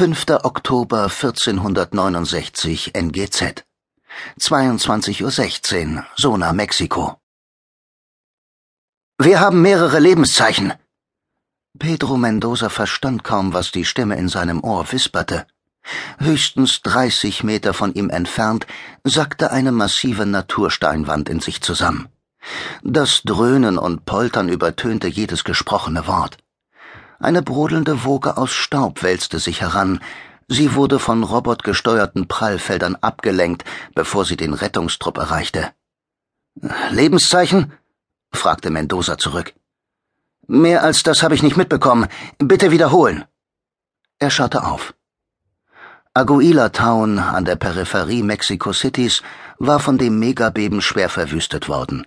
5. Oktober 1469 NGZ 22.16 Uhr Sona, Mexiko Wir haben mehrere Lebenszeichen. Pedro Mendoza verstand kaum, was die Stimme in seinem Ohr wisperte. Höchstens 30 Meter von ihm entfernt sackte eine massive Natursteinwand in sich zusammen. Das Dröhnen und Poltern übertönte jedes gesprochene Wort. Eine brodelnde Woge aus Staub wälzte sich heran, sie wurde von robotgesteuerten Prallfeldern abgelenkt, bevor sie den Rettungstrupp erreichte. Lebenszeichen? fragte Mendoza zurück. Mehr als das habe ich nicht mitbekommen. Bitte wiederholen. Er schaute auf. Aguila Town an der Peripherie Mexico Cities war von dem Megabeben schwer verwüstet worden.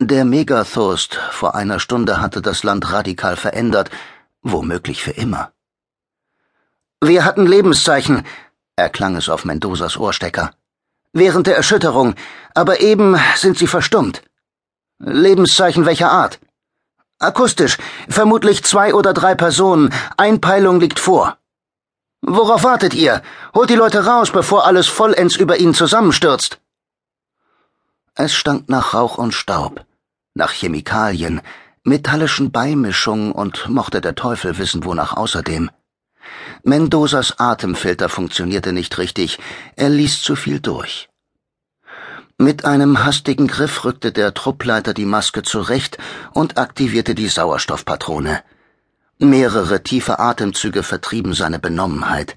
Der Megathurst vor einer Stunde hatte das Land radikal verändert, womöglich für immer. Wir hatten Lebenszeichen, erklang es auf Mendozas Ohrstecker. Während der Erschütterung, aber eben sind sie verstummt. Lebenszeichen welcher Art? Akustisch, vermutlich zwei oder drei Personen, Einpeilung liegt vor. Worauf wartet ihr? Holt die Leute raus, bevor alles vollends über ihnen zusammenstürzt. Es stank nach Rauch und Staub, nach Chemikalien, metallischen Beimischungen und mochte der Teufel wissen, wonach außerdem. Mendozas Atemfilter funktionierte nicht richtig, er ließ zu viel durch. Mit einem hastigen Griff rückte der Truppleiter die Maske zurecht und aktivierte die Sauerstoffpatrone. Mehrere tiefe Atemzüge vertrieben seine Benommenheit.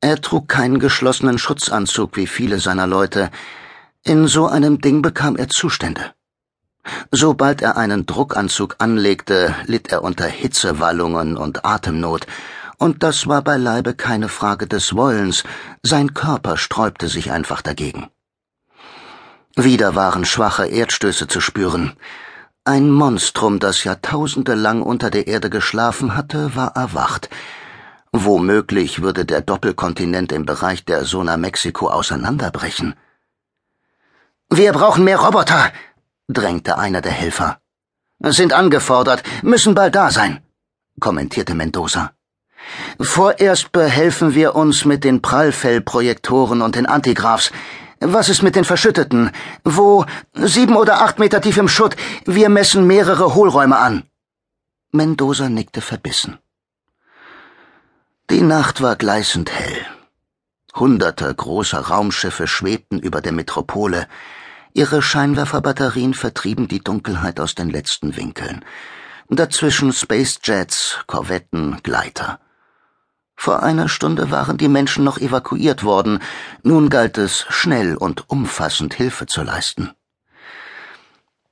Er trug keinen geschlossenen Schutzanzug wie viele seiner Leute. In so einem Ding bekam er Zustände. Sobald er einen Druckanzug anlegte, litt er unter Hitzewallungen und Atemnot, und das war beileibe keine Frage des Wollens, sein Körper sträubte sich einfach dagegen. Wieder waren schwache Erdstöße zu spüren. Ein Monstrum, das jahrtausendelang unter der Erde geschlafen hatte, war erwacht. Womöglich würde der Doppelkontinent im Bereich der Zona Mexiko auseinanderbrechen. Wir brauchen mehr Roboter, drängte einer der Helfer. Sind angefordert, müssen bald da sein, kommentierte Mendoza. Vorerst behelfen wir uns mit den Prallfellprojektoren und den Antigraphs. Was ist mit den Verschütteten? Wo? Sieben oder acht Meter tief im Schutt. Wir messen mehrere Hohlräume an. Mendoza nickte verbissen. Die Nacht war gleißend hell. Hunderte großer Raumschiffe schwebten über der Metropole. Ihre Scheinwerferbatterien vertrieben die Dunkelheit aus den letzten Winkeln. Dazwischen Spacejets, Korvetten, Gleiter. Vor einer Stunde waren die Menschen noch evakuiert worden, nun galt es, schnell und umfassend Hilfe zu leisten.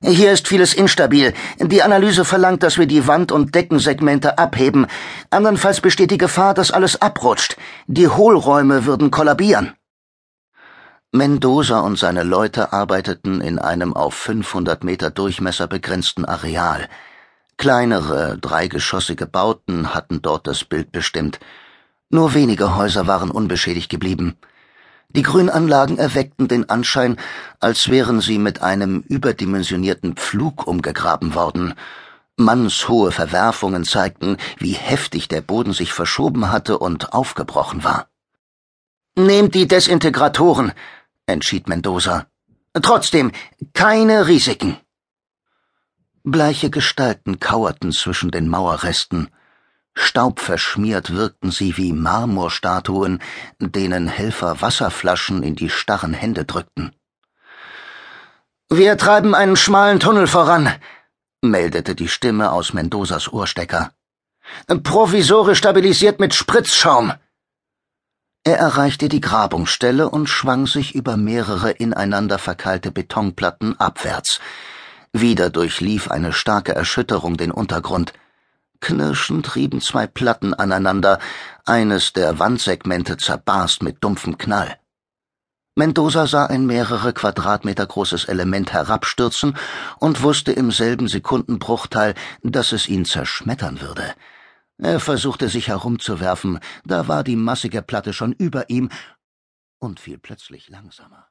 Hier ist vieles instabil. Die Analyse verlangt, dass wir die Wand- und Deckensegmente abheben. Andernfalls besteht die Gefahr, dass alles abrutscht. Die Hohlräume würden kollabieren. Mendoza und seine Leute arbeiteten in einem auf 500 Meter Durchmesser begrenzten Areal. Kleinere, dreigeschossige Bauten hatten dort das Bild bestimmt. Nur wenige Häuser waren unbeschädigt geblieben. Die Grünanlagen erweckten den Anschein, als wären sie mit einem überdimensionierten Pflug umgegraben worden. Mannshohe Verwerfungen zeigten, wie heftig der Boden sich verschoben hatte und aufgebrochen war. Nehmt die Desintegratoren, entschied Mendoza. Trotzdem keine Risiken. Bleiche Gestalten kauerten zwischen den Mauerresten. Staubverschmiert wirkten sie wie Marmorstatuen, denen Helfer Wasserflaschen in die starren Hände drückten. Wir treiben einen schmalen Tunnel voran, meldete die Stimme aus Mendozas Ohrstecker. Provisorisch stabilisiert mit Spritzschaum. Er erreichte die Grabungsstelle und schwang sich über mehrere ineinander verkeilte Betonplatten abwärts. Wieder durchlief eine starke Erschütterung den Untergrund. Knirschend rieben zwei Platten aneinander, eines der Wandsegmente zerbarst mit dumpfem Knall. Mendoza sah ein mehrere Quadratmeter großes Element herabstürzen und wusste im selben Sekundenbruchteil, dass es ihn zerschmettern würde. Er versuchte sich herumzuwerfen, da war die massige Platte schon über ihm und fiel plötzlich langsamer.